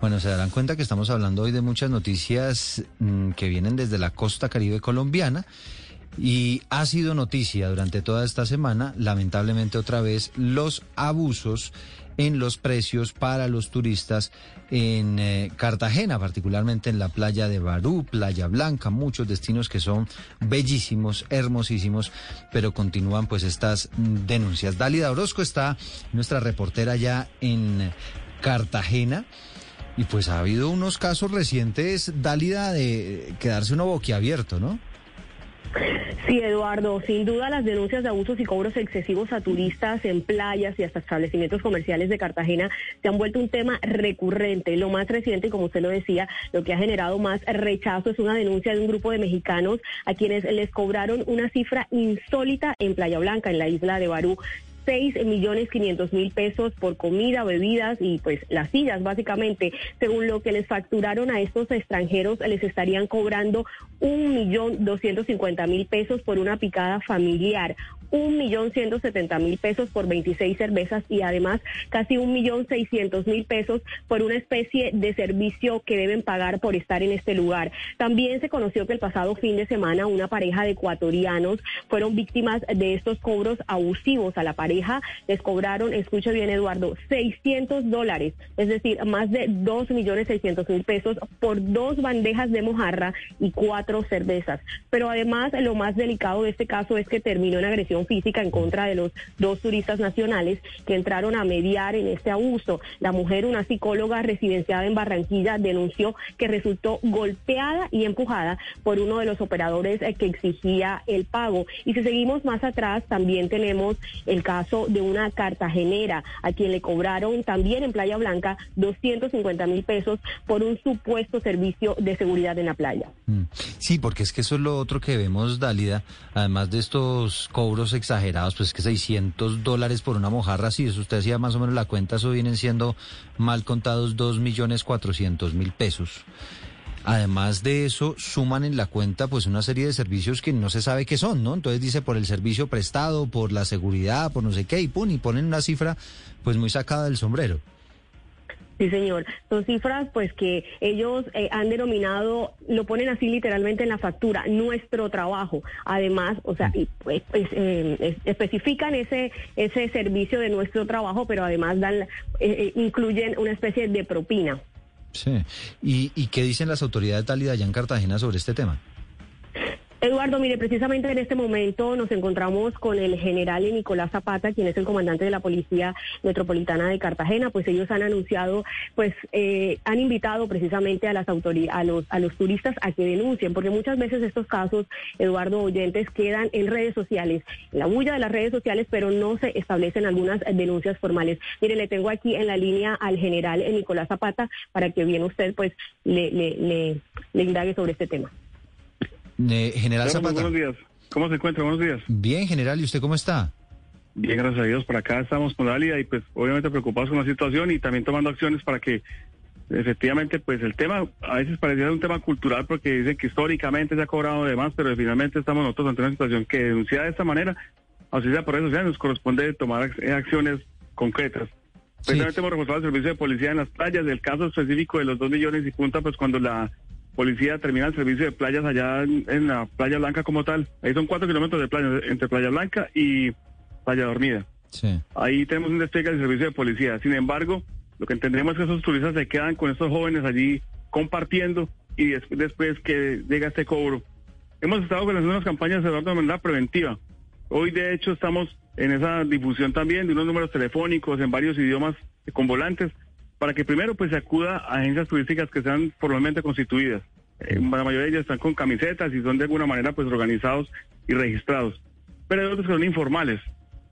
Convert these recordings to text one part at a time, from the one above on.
Bueno, se darán cuenta que estamos hablando hoy de muchas noticias mmm, que vienen desde la costa caribe colombiana. Y ha sido noticia durante toda esta semana, lamentablemente otra vez, los abusos en los precios para los turistas en eh, Cartagena, particularmente en la playa de Barú, Playa Blanca, muchos destinos que son bellísimos, hermosísimos, pero continúan pues estas mm, denuncias. Dálida Orozco está nuestra reportera ya en Cartagena. Y pues ha habido unos casos recientes, Dálida, de quedarse uno boquiabierto, ¿no? Sí, Eduardo, sin duda las denuncias de abusos y cobros excesivos a turistas en playas y hasta establecimientos comerciales de Cartagena se han vuelto un tema recurrente. Lo más reciente, como usted lo decía, lo que ha generado más rechazo es una denuncia de un grupo de mexicanos a quienes les cobraron una cifra insólita en Playa Blanca, en la isla de Barú. 6 millones 500 mil pesos por comida, bebidas y pues las sillas básicamente. Según lo que les facturaron a estos extranjeros, les estarían cobrando un millón doscientos cincuenta mil pesos por una picada familiar un millón ciento setenta mil pesos por 26 cervezas y además casi un millón seiscientos mil pesos por una especie de servicio que deben pagar por estar en este lugar. También se conoció que el pasado fin de semana una pareja de ecuatorianos fueron víctimas de estos cobros abusivos. A la pareja les cobraron, escuche bien Eduardo, 600 dólares, es decir, más de dos millones seiscientos mil pesos por dos bandejas de mojarra y cuatro cervezas. Pero además lo más delicado de este caso es que terminó en agresión física en contra de los dos turistas nacionales que entraron a mediar en este abuso. La mujer, una psicóloga residenciada en Barranquilla, denunció que resultó golpeada y empujada por uno de los operadores eh, que exigía el pago. Y si seguimos más atrás, también tenemos el caso de una cartagenera a quien le cobraron también en Playa Blanca 250 mil pesos por un supuesto servicio de seguridad en la playa. Mm. Sí, porque es que eso es lo otro que vemos, Dálida, además de estos cobros exagerados, pues que 600 dólares por una mojarra, si eso usted hacía más o menos la cuenta, eso vienen siendo mal contados 2 millones 400 mil pesos. Además de eso, suman en la cuenta pues una serie de servicios que no se sabe qué son, ¿no? Entonces dice por el servicio prestado, por la seguridad, por no sé qué, y pum, y ponen una cifra pues muy sacada del sombrero. Sí, señor. Son cifras pues que ellos eh, han denominado, lo ponen así literalmente en la factura, nuestro trabajo. Además, o sea, y, pues, pues eh, especifican ese ese servicio de nuestro trabajo, pero además dan eh, incluyen una especie de propina. Sí. ¿Y, ¿Y qué dicen las autoridades de allá en Cartagena sobre este tema? Eduardo, mire, precisamente en este momento nos encontramos con el general Nicolás Zapata, quien es el comandante de la Policía Metropolitana de Cartagena. Pues ellos han anunciado, pues eh, han invitado precisamente a las autoridades, a los, turistas a que denuncien, porque muchas veces estos casos, Eduardo Oyentes, quedan en redes sociales, en la bulla de las redes sociales, pero no se establecen algunas denuncias formales. Mire, le tengo aquí en la línea al general Nicolás Zapata para que bien usted, pues, le indague sobre este tema. Eh, general Zapata. Buenos días. ¿Cómo se encuentra? Buenos días. Bien, general. ¿Y usted cómo está? Bien, gracias a Dios. Por acá estamos con Dalia y pues obviamente preocupados con la situación y también tomando acciones para que efectivamente pues el tema a veces parecía un tema cultural porque dicen que históricamente se ha cobrado de más, pero finalmente estamos nosotros ante una situación que denunciada de esta manera, o sea por eso ya nos corresponde tomar acciones concretas. Precisamente hemos reforzado el servicio de policía en las playas, del caso específico de los dos millones y punta, pues cuando la policía termina el servicio de playas allá en, la Playa Blanca como tal. Ahí son cuatro kilómetros de playa entre Playa Blanca y Playa Dormida. Sí. Ahí tenemos un despliegue del servicio de policía. Sin embargo, lo que entendemos es que esos turistas se quedan con estos jóvenes allí compartiendo y después, después que llega este cobro. Hemos estado con unas campañas de manera preventiva. Hoy, de hecho, estamos en esa difusión también de unos números telefónicos en varios idiomas con volantes para que primero pues se acuda a agencias turísticas que sean formalmente constituidas. Eh, la mayoría de ellas están con camisetas y son de alguna manera pues organizados y registrados. Pero hay otros que son informales.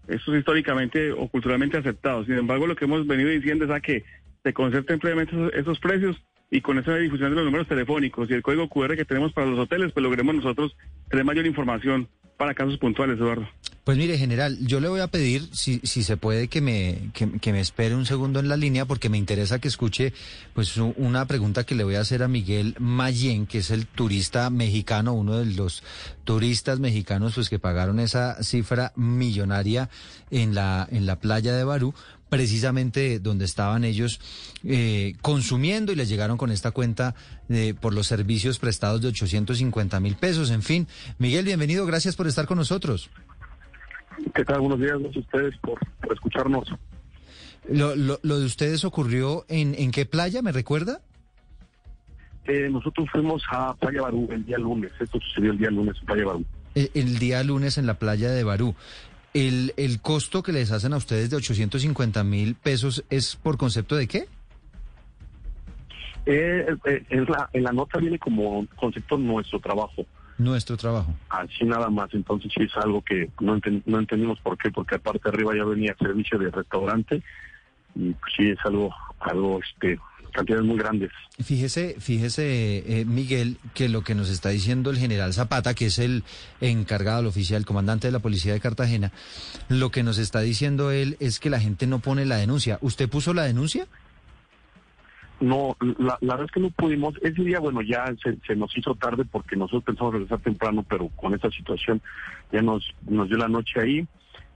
Eso es históricamente o culturalmente aceptados. Sin embargo, lo que hemos venido diciendo es a que se concerten previamente esos, precios y con esa difusión de los números telefónicos y el código QR que tenemos para los hoteles, pues logremos nosotros tener mayor información para casos puntuales, Eduardo. Pues mire, general, yo le voy a pedir, si, si se puede, que me, que, me espere un segundo en la línea, porque me interesa que escuche pues una pregunta que le voy a hacer a Miguel Mayen, que es el turista mexicano, uno de los turistas mexicanos pues que pagaron esa cifra millonaria en la, en la playa de Barú, precisamente donde estaban ellos eh, consumiendo y les llegaron con esta cuenta de, por los servicios prestados de 850 mil pesos. En fin, Miguel, bienvenido, gracias por estar con nosotros. ¿Qué tal? Buenos días a ustedes por, escucharnos. Lo, lo, de ustedes ocurrió en, en qué playa, ¿me recuerda? Eh, nosotros fuimos a Playa Barú el día lunes. Esto sucedió el día lunes en Playa Barú. El, el día lunes en la playa de Barú. El, el costo que les hacen a ustedes de 850 mil pesos es por concepto de qué? Eh, eh, en la nota viene como concepto nuestro trabajo. Nuestro trabajo. Así nada más. Entonces sí es algo que no, no entendimos por qué, porque aparte arriba ya venía servicio de restaurante y pues sí es algo, algo este, cantidades muy grandes. Fíjese, fíjese, eh, Miguel, que lo que nos está diciendo el general Zapata, que es el encargado, el oficial, el comandante de la policía de Cartagena, lo que nos está diciendo él es que la gente no pone la denuncia. ¿Usted puso la denuncia? No, la, verdad es que no pudimos. Ese día, bueno, ya se, nos hizo tarde porque nosotros pensamos regresar temprano, pero con esta situación ya nos, nos dio la noche ahí.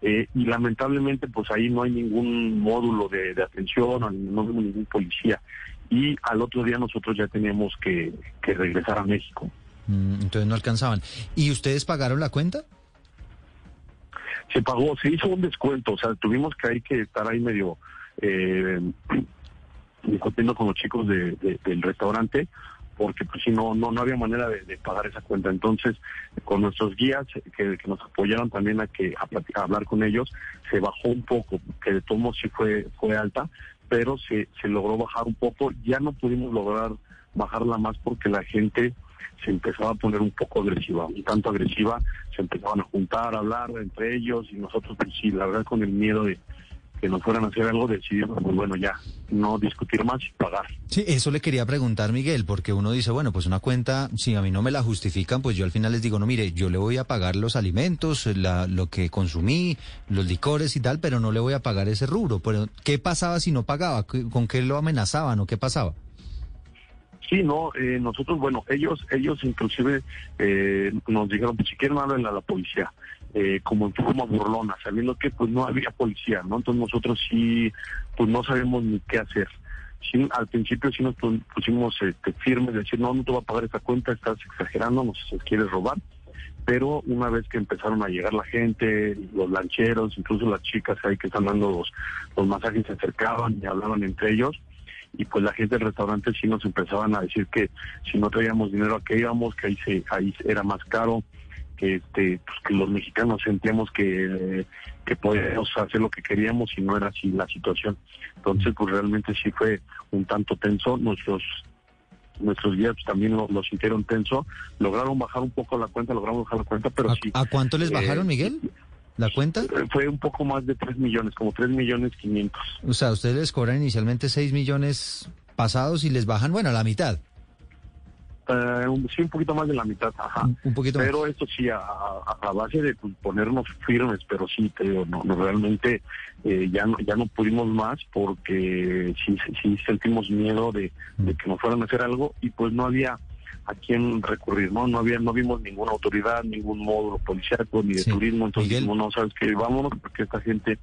Eh, y lamentablemente pues ahí no hay ningún módulo de, atención, no vemos ningún policía. Y al otro día nosotros ya teníamos que, regresar a México. Mm, entonces no alcanzaban. ¿Y ustedes pagaron la cuenta? Se pagó, se hizo un descuento, o sea, tuvimos que hay que estar ahí medio eh, discutiendo con los chicos de, del restaurante porque pues si no, no, no había manera de, pagar esa cuenta. Entonces, con nuestros guías que, nos apoyaron también a que a, hablar con ellos, se bajó un poco, que de modos sí fue, fue alta, pero se, se logró bajar un poco. Ya no pudimos lograr bajarla más porque la gente se empezaba a poner un poco agresiva, un tanto agresiva, se empezaban a juntar, a hablar entre ellos y nosotros pues sí, la verdad con el miedo de, que nos fueran a hacer algo, decidimos, pues bueno, ya, no discutir más y pagar. Sí, eso le quería preguntar, Miguel, porque uno dice, bueno, pues una cuenta, si a mí no me la justifican, pues yo al final les digo, no, mire, yo le voy a pagar los alimentos, la, lo que consumí, los licores y tal, pero no le voy a pagar ese rubro. Pero, ¿qué pasaba si no pagaba? ¿Con qué lo amenazaban o qué pasaba? Sí, no, eh, nosotros, bueno, ellos, ellos inclusive eh, nos dijeron, pues si quieren hablen a la policía eh, como en forma burlona, sabiendo que pues no había policía, ¿no? Entonces nosotros sí, pues no sabemos ni qué hacer. Sí, al principio sí nos pusimos este, firmes, de decir, no, no te voy a pagar esta cuenta, estás exagerando, nos quieres robar. Pero una vez que empezaron a llegar la gente, los lancheros, incluso las chicas ahí que están dando los, los masajes se acercaban y hablaban entre ellos, y pues la gente del restaurante sí nos empezaban a decir que si no traíamos dinero a qué íbamos, que ahí, se, ahí era más caro, que este pues, que los mexicanos sentíamos que, que podíamos hacer lo que queríamos y no era así la situación. Entonces, pues realmente sí fue un tanto tenso. Nuestros nuestros guías pues, también lo, sintieron tenso. Lograron bajar un poco la cuenta, logramos bajar la cuenta, pero sí. ¿A cuánto les bajaron, eh, Miguel? ¿La cuenta? Eh, fue un poco más de 3 millones, como 3 millones 500. O sea, ustedes les cobran inicialmente 6 millones pasados y les bajan, bueno, a la mitad. Eh, sí, un poquito más de la mitad, ajá. Un, poquito Pero esto sí, a, base de pues, ponernos firmes, pero sí, te no, no realmente eh, ya, no, ya no pudimos más porque sí, sí sentimos miedo de, que nos fueran a hacer algo y pues no había a quién recurrir, ¿no? No había, no vimos ninguna autoridad, ningún módulo policial ni de turismo, entonces no sabes que vámonos porque esta gente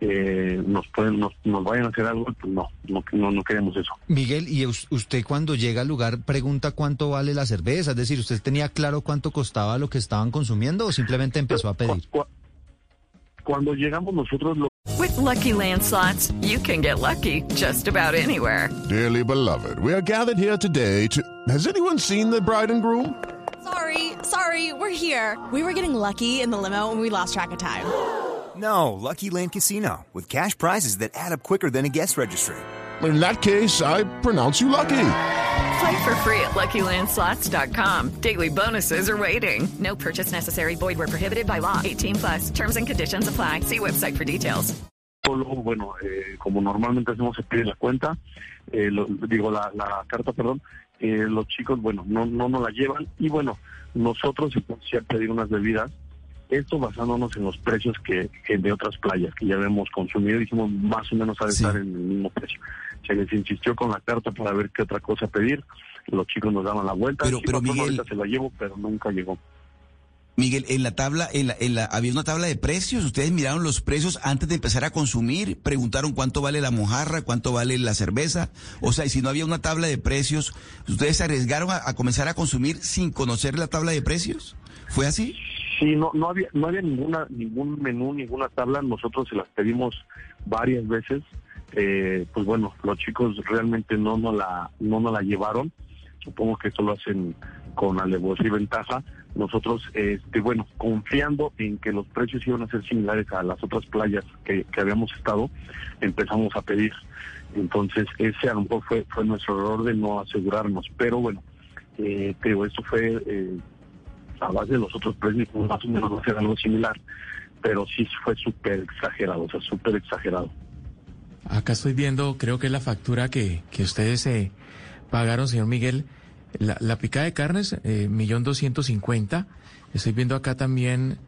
eh, nos pueden nos, nos, vayan a hacer algo, pues no, no, no, queremos eso. Miguel, ¿y usted cuando llega al lugar pregunta cuánto vale la cerveza? Es decir, ¿usted tenía claro cuánto costaba lo que estaban consumiendo o simplemente empezó a pedir? Cuando llegamos nosotros lo With lucky landslots, you can get lucky just about anywhere. Dearly beloved, we are gathered here today to Has anyone seen the bride and groom? Sorry, sorry, we're here. We were getting lucky in the limo and we lost track of time. No, Lucky Land Casino, with cash prizes that add up quicker than a guest registry. In that case, I pronounce you lucky. Play for free at LuckyLandSlots.com. Daily bonuses are waiting. No purchase necessary. Void where prohibited by law. 18 plus. Terms and conditions apply. See website for details. bueno, eh, como normalmente hacemos, se pide la cuenta, eh, lo- digo, la, la carta, perdón, eh, los chicos, bueno, no, no nos la llevan y bueno, nosotros entonces ya pedir unas bebidas, esto basándonos en los precios que, que de otras playas que ya habíamos consumido, dijimos más o menos Sí. estar en el mismo precio. Se les insistió con la carta para ver qué otra cosa pedir, los chicos nos daban la vuelta, Pero- Miguel- se la llevo, pero nunca llegó. Miguel, en la tabla, en la, en la, había una tabla de precios. Ustedes miraron los precios antes de empezar a consumir, preguntaron cuánto vale la mojarra, cuánto vale la cerveza. O sea, y si no había una tabla de precios, ¿ustedes se arriesgaron a, a comenzar a consumir sin conocer la tabla de precios? ¿Fue así? Sí, no, no había, no había ninguna, ningún menú, ninguna tabla. Nosotros se las pedimos varias veces. Eh, pues bueno, los chicos realmente no nos la, no nos la llevaron. Supongo que esto lo hacen con alevosía y ventaja. Nosotros, este, bueno, confiando en que los precios iban a ser similares a las otras playas que, que habíamos estado, empezamos a pedir. Entonces, ese a lo mejor fue, fue nuestro error de no asegurarnos. Pero bueno, eh, digo, esto fue eh, a base de los otros pues, más o menos algo similar, pero sí fue súper exagerado, o sea, súper exagerado. Acá estoy viendo, creo que es la factura que, que ustedes eh, pagaron, señor Miguel. La, la picada de carnes, eh, millón doscientos cincuenta. Estoy viendo acá también,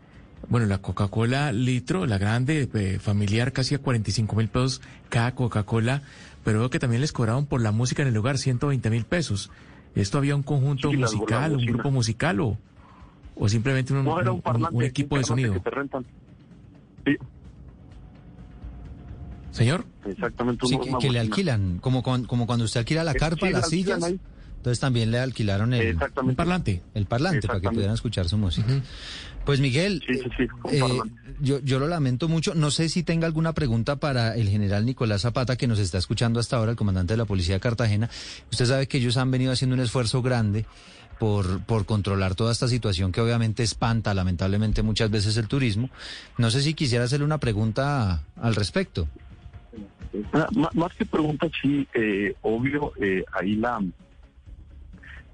bueno, la Coca-Cola litro, la grande, eh, familiar, casi a 45 mil pesos cada Coca-Cola. Pero veo que también les cobraron por la música en el lugar 120 mil pesos. ¿Esto había un conjunto Sí, musical, un grupo musical o, o simplemente un, No, era un un- parlante, un equipo de sonido? que te rentan. Sí, Señor. exactamente. Sí, que, le alquilan, como, cuan- como cuando usted alquila la Eh, carpa, sí, las sillas. ahí. Entonces también le alquilaron el, parlante. el parlante para que pudieran escuchar su música. Pues Miguel, Sí, sí, sí, eh, yo, yo lo lamento mucho. No sé si tenga alguna pregunta para el general Nicolás Zapata, que nos está escuchando hasta ahora, el comandante de la Policía de Cartagena. Usted sabe que ellos han venido haciendo un esfuerzo grande por, por controlar toda esta situación que obviamente espanta lamentablemente muchas veces el turismo. No sé si quisiera hacerle una pregunta al respecto. Ah, má- Más que preguntas, sí, eh, obvio, eh, ahí la,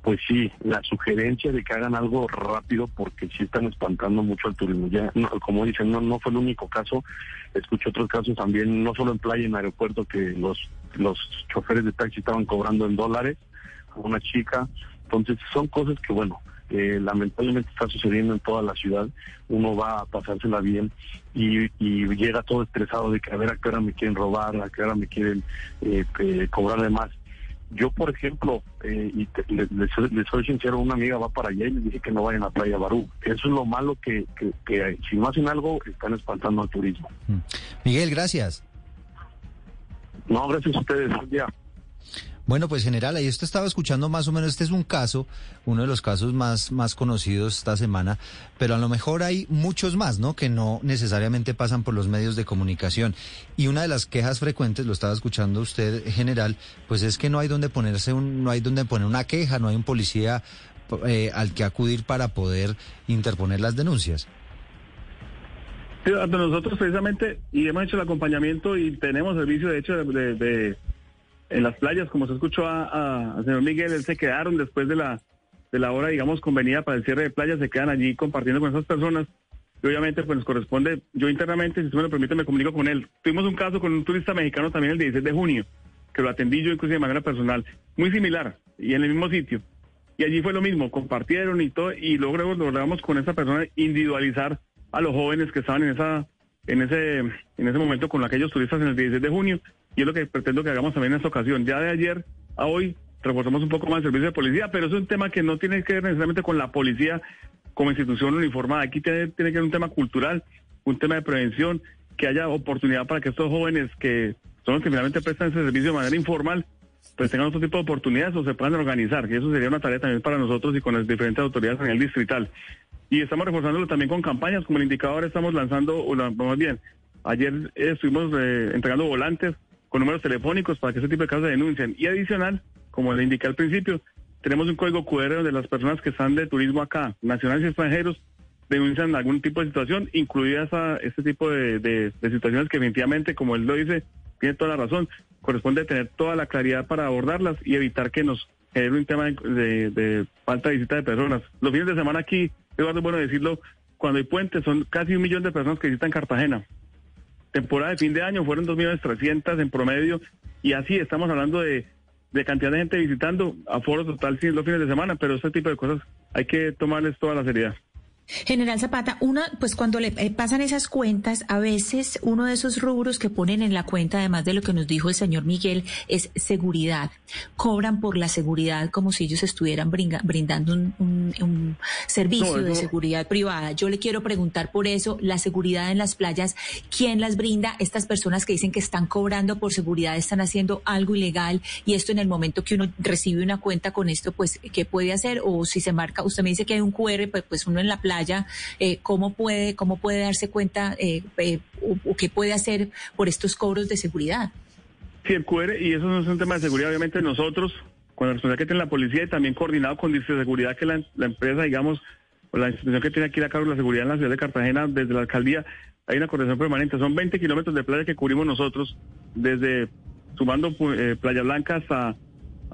pues sí, la sugerencia de que hagan algo rápido porque sí están espantando mucho al turismo. Ya, no, como dicen, no, no fue el único caso. Escuché otros casos también, no solo en playa, en aeropuerto, que los, los choferes de taxi estaban cobrando en dólares a una chica. Entonces, son cosas que, bueno, eh, lamentablemente está sucediendo en toda la ciudad. Uno va a pasársela bien y, y llega todo estresado de que a ver a qué hora me quieren robar, a qué hora me quieren eh, eh, cobrar de más. Yo, por ejemplo, eh, y te- le- les, soy- les soy sincero, una amiga va para allá y les dije que no vayan a Playa Barú. Eso es lo malo que, que, que si no hacen algo, están espantando al turismo. Mm. Miguel, gracias. No, gracias a ustedes. Buen día. Bueno, pues general, ahí esto estaba escuchando más o menos, este es un caso, uno de los casos más, más conocidos esta semana, pero a lo mejor hay muchos más, ¿no? Que no necesariamente pasan por los medios de comunicación. Y una de las quejas frecuentes, lo estaba escuchando usted, general, pues es que no hay donde ponerse un, no hay donde poner una queja, no hay un policía eh, al que acudir para poder interponer las denuncias. Sí, nosotros precisamente, y hemos hecho el acompañamiento y tenemos servicio de hecho de- en las playas, como se escuchó a- a- señor Miguel, él se quedaron después de la, de la hora, digamos, convenida para el cierre de playas, se quedan allí compartiendo con esas personas. Y obviamente pues nos corresponde, yo internamente, si usted me lo permite, me comunico con él. Tuvimos un caso con un turista mexicano también el 16 de junio, que lo atendí yo inclusive de manera personal, muy similar, y en el mismo sitio. Y allí fue lo mismo, compartieron y todo, y luego logramos con esa persona individualizar a los jóvenes que estaban en esa en ese en ese momento con aquellos turistas en el 16 de junio y es lo que pretendo que hagamos también en esta ocasión. Ya de ayer a hoy reforzamos un poco más el servicio de policía, pero es un tema que no tiene que ver necesariamente con la policía como institución uniformada. Aquí tiene, tiene que ver un tema cultural, un tema de prevención, que haya oportunidad para que estos jóvenes que son los que finalmente prestan ese servicio de manera informal, pues tengan otro tipo de oportunidades o se puedan organizar, que eso sería una tarea también para nosotros y con las diferentes autoridades a nivel distrital. Y estamos reforzándolo también con campañas, como el indicador estamos lanzando, o más bien, ayer eh, estuvimos eh, entregando volantes con números telefónicos para que ese tipo de casos se denuncien. Y adicional, como le indiqué al principio, tenemos un código QR donde las personas que están de turismo acá, nacionales y extranjeros, denuncian algún tipo de situación, incluida esa, este tipo de, situaciones que definitivamente, como él lo dice, tiene toda la razón, corresponde tener toda la claridad para abordarlas y evitar que nos genere un tema de- de falta de visita de personas. Los fines de semana aquí, Eduardo, bueno decirlo, cuando hay puentes son casi un millón de personas que visitan Cartagena. temporada de fin de año fueron 2.300.000 en promedio y así estamos hablando de, de cantidad de gente visitando, aforo total sí los fines de semana, pero este tipo de cosas hay que tomarles toda la seriedad. General Zapata, una, pues cuando le eh, pasan esas cuentas, a veces uno de esos rubros que ponen en la cuenta, además de lo que nos dijo el señor Miguel, es seguridad. Cobran por la seguridad como si ellos estuvieran brindando un, servicio de seguridad privada. Yo le quiero preguntar por eso, la seguridad en las playas, ¿quién las brinda? Estas personas que dicen que están cobrando por seguridad están haciendo algo ilegal y esto en el momento que uno recibe una cuenta con esto, pues, ¿qué puede hacer? O si se marca, usted me dice que hay un QR, pues, pues uno en la playa eh, ¿cómo, puede, ¿cómo puede darse cuenta eh, eh, o, qué puede hacer por estos cobros de seguridad? Sí, el QR, y eso no es un tema de seguridad, obviamente nosotros, con la responsabilidad que tiene la policía y también coordinado con de seguridad que la, empresa, digamos, o la institución que tiene aquí la cargo de la seguridad en la ciudad de Cartagena, desde la alcaldía, hay una coordinación permanente. Son 20 kilómetros de playa que cubrimos nosotros, desde sumando Playa Blanca hasta,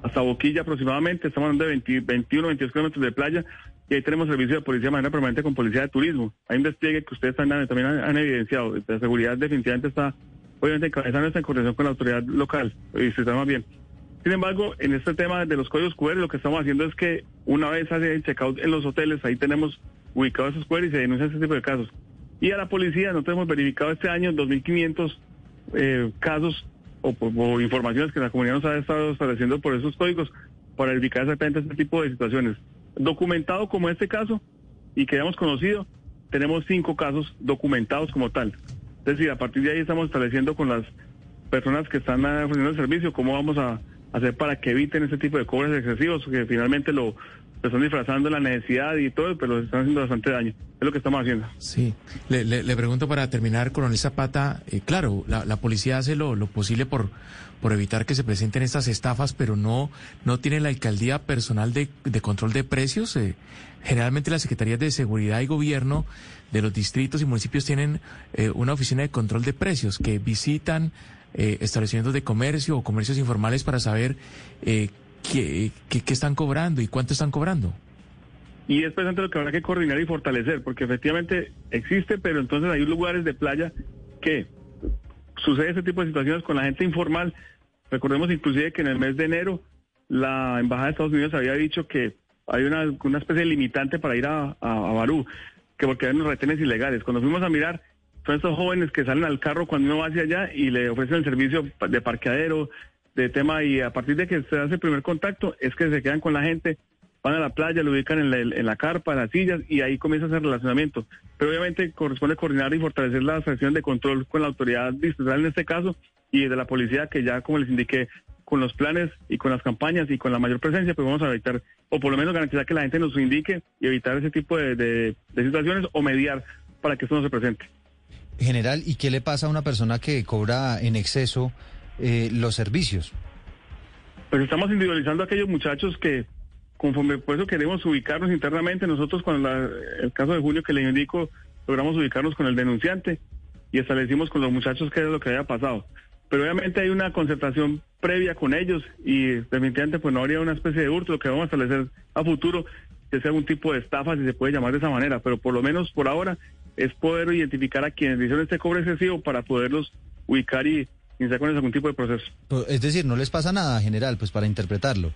hasta Boquilla aproximadamente. Estamos hablando de 21, 22 kilómetros de playa y ahí tenemos servicio de policía de manera permanente con policía de turismo. Hay un despliegue que ustedes también han, evidenciado. La seguridad definitivamente está, obviamente, encabezando esta coordinación con la autoridad local, y se está más bien. Sin embargo, en este tema de los códigos QR, lo que estamos haciendo es que una vez hace el checkout en los hoteles, ahí tenemos ubicados esos QR y se denuncian este tipo de casos. Y a la policía nosotros hemos verificado este año 2.500 eh, casos o, o, informaciones que la comunidad nos ha estado estableciendo por esos códigos para verificar exactamente este tipo de situaciones documentado como este caso y que hayamos conocido, tenemos cinco casos documentados como tal. Es decir, a partir de ahí estamos estableciendo con las personas que están ofreciendo el servicio cómo vamos a hacer para que eviten ese tipo de cobres excesivos, que finalmente lo, están disfrazando la necesidad y todo, pero están haciendo bastante daño. Es lo que estamos haciendo. Sí, le, le, pregunto para terminar, coronel Zapata, eh, claro, la, policía hace lo, lo posible por, por evitar que se presenten estas estafas, pero no, no tiene la alcaldía personal de, de control de precios. Eh, generalmente las secretarías de seguridad y gobierno de los distritos y municipios tienen eh, una oficina de control de precios que visitan establecimientos de comercio o comercios informales para saber ¿Qué, están cobrando y cuánto están cobrando? Y es precisamente lo que habrá que coordinar y fortalecer, porque efectivamente existe, pero entonces hay lugares de playa que sucede ese tipo de situaciones con la gente informal. Recordemos inclusive que en el mes de enero la Embajada de Estados Unidos había dicho que hay una, una especie de limitante para ir a, a, Barú, que porque hay unos retenes ilegales. Cuando fuimos a mirar, son estos jóvenes que salen al carro cuando uno va hacia allá y le ofrecen el servicio de parqueadero, de tema y a partir de que se hace el primer contacto es que se quedan con la gente, van a la playa, lo ubican en la, carpa, en las sillas y ahí comienza ese relacionamiento. Pero obviamente corresponde coordinar y fortalecer la sección de control con la autoridad distrital en este caso y de la policía que ya como les indiqué con los planes y con las campañas y con la mayor presencia pues vamos a evitar o por lo menos garantizar que la gente nos indique y evitar ese tipo de, de situaciones o mediar para que esto no se presente. General, ¿y qué le pasa a una persona que cobra en exceso? Eh, los servicios? Pues estamos individualizando a aquellos muchachos que, conforme por eso queremos ubicarnos internamente, nosotros con el caso de Julio que le indico, logramos ubicarnos con el denunciante y establecimos con los muchachos qué es lo que había pasado. Pero obviamente hay una concertación previa con ellos y definitivamente pues no habría una especie de hurto, lo que vamos a establecer a futuro que sea algún tipo de estafa, si se puede llamar de esa manera, pero por lo menos por ahora es poder identificar a quienes hicieron este cobro excesivo para poderlos ubicar y con algún tipo de proceso. Es decir, no les pasa nada, general, pues para interpretarlo.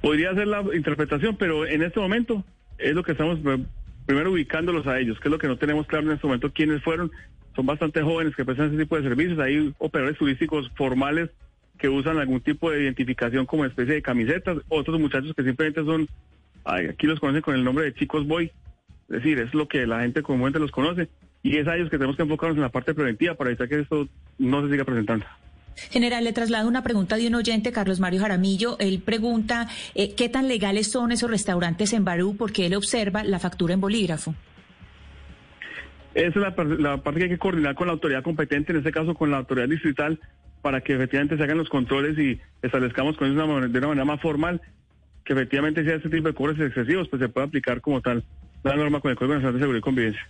Podría ser la interpretación, pero en este momento es lo que estamos eh, primero ubicándolos a ellos, que es lo que no tenemos claro en este momento quiénes fueron. Son bastante jóvenes que prestan ese tipo de servicios. Hay operadores turísticos formales que usan algún tipo de identificación como especie de camisetas. Otros muchachos que simplemente son, aquí los conocen con el nombre de chicos boy. Es decir, es lo que la gente comúnmente los conoce y es a ellos que tenemos que enfocarnos en la parte preventiva para evitar que esto no se siga presentando. General, le traslado una pregunta de un oyente, Carlos Mario Jaramillo. Él pregunta eh, qué tan legales son esos restaurantes en Barú porque él observa la factura en bolígrafo. Esa es la, la, parte que hay que coordinar con la autoridad competente, en este caso con la autoridad distrital, para que efectivamente se hagan los controles y establezcamos con ellos de una manera más formal que efectivamente sea este tipo de cobros excesivos, pues se puede aplicar como tal la norma con el Código Nacional de Seguridad y Convivencia.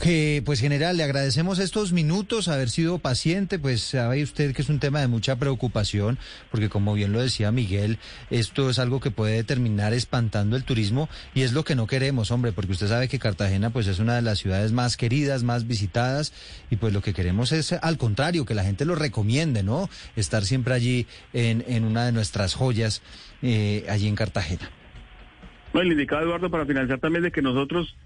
Que, pues general, le agradecemos estos minutos, haber sido paciente, pues sabe usted que es un tema de mucha preocupación, porque como bien lo decía Miguel, esto es algo que puede terminar espantando el turismo y es lo que no queremos, hombre, porque usted sabe que Cartagena pues es una de las ciudades más queridas, más visitadas y pues lo que queremos es al contrario, que la gente lo recomiende, ¿no? Estar siempre allí en, en una de nuestras joyas, eh, allí en Cartagena. No, el indicado Eduardo para financiar también de que nosotros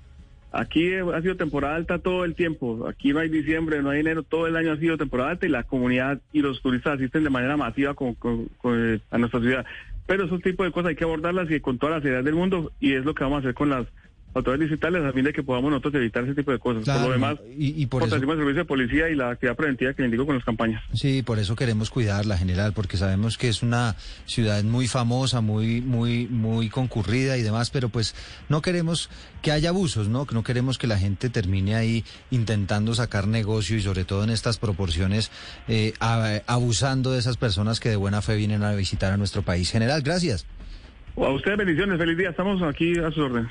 Aquí ha sido temporada alta todo el tiempo. Aquí no hay diciembre, no hay enero, todo el año ha sido temporada alta y la comunidad y los turistas asisten de manera masiva a nuestra ciudad. Pero esos tipos de cosas hay que abordarlas y con toda la seriedad del mundo y es lo que vamos a hacer con las autoridades digitales a fin de que podamos nosotros evitar ese tipo de cosas. por lo demás, y, por eso... el servicio de policía y la actividad preventiva que indico con las campañas. Sí, por eso queremos cuidarla, general, porque sabemos que es una ciudad muy famosa, muy, muy, muy concurrida y demás, pero pues no queremos que haya abusos, ¿no? No queremos que la gente termine ahí intentando sacar negocio y sobre todo en estas proporciones eh, abusando de esas personas que de buena fe vienen a visitar a nuestro país. General, gracias. A ustedes bendiciones, feliz día, estamos aquí a sus órdenes.